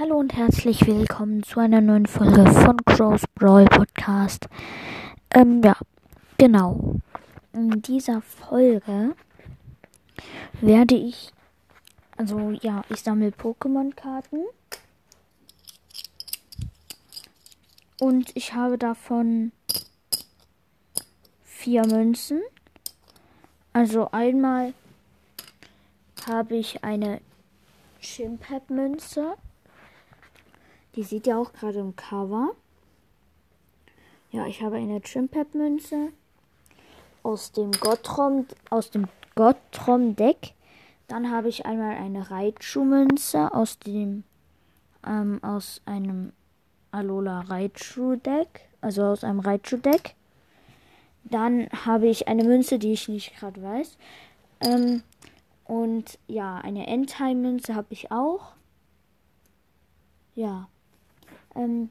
Hallo und herzlich willkommen zu einer neuen Folge von Crows Brawl Podcast. Ähm, ja, genau. In dieser Folge werde ich, also ja, ich sammle Pokémon-Karten. Und ich habe davon vier Münzen. Also einmal habe ich eine Chimpep-Münze. Die sieht ihr auch gerade im Cover. Ja, ich habe eine Chimpep-Münze aus dem Gottrom, aus dem Gottrom-Deck. Dann habe ich einmal eine Raichu-Münze aus dem, ähm, aus einem Alola Raichu-Deck, also aus einem Raichu-Deck. Dann habe ich eine Münze, die ich nicht gerade weiß. Ähm, und ja, eine Endtime-Münze habe ich auch. Ja. Ähm,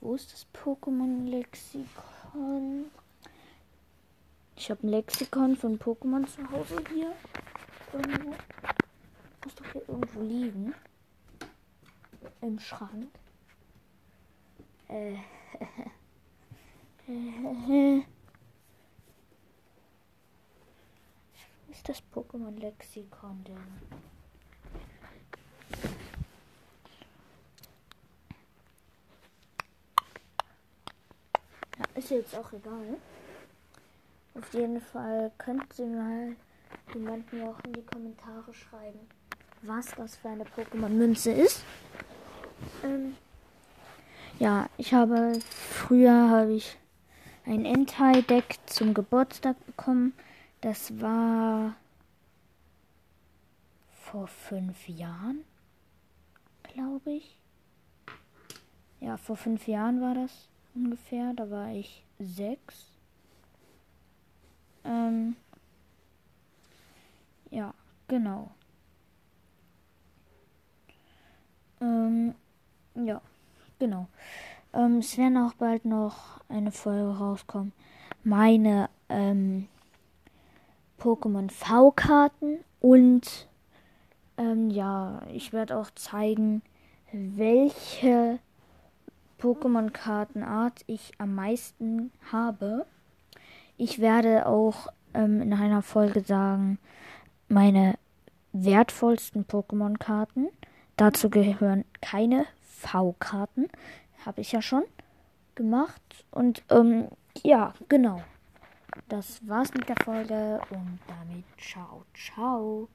wo ist das Pokémon-Lexikon? Ich habe ein Lexikon von Pokémon zu Hause hier. Irgendwo. Muss doch hier irgendwo liegen. Im Schrank. Äh. Wo ist das Pokémon-Lexikon denn? Ja, ist jetzt auch egal. Auf jeden Fall könnt ihr mal jemand mir auch in die Kommentare schreiben, was das für eine Pokémon-Münze ist. Ähm, ja, ich habe früher habe ich ein Entei-Deck zum Geburtstag bekommen. Das war vor fünf Jahren, glaube ich. Ja, vor fünf Jahren war das ungefähr. Da war ich sechs. Ähm, ja, genau. Ähm, ja, genau. Ähm, es werden auch bald noch eine Folge rauskommen. Meine ähm, Pokémon V-Karten und ähm, ja, ich werde auch zeigen, welche Pokémon-Kartenart ich am meisten habe. Ich werde auch ähm, in einer Folge sagen, meine wertvollsten Pokémon-Karten. Dazu gehören keine V-Karten. Habe ich ja schon gemacht. Und ähm, ja, genau. Das war's mit der Folge und damit ciao, ciao.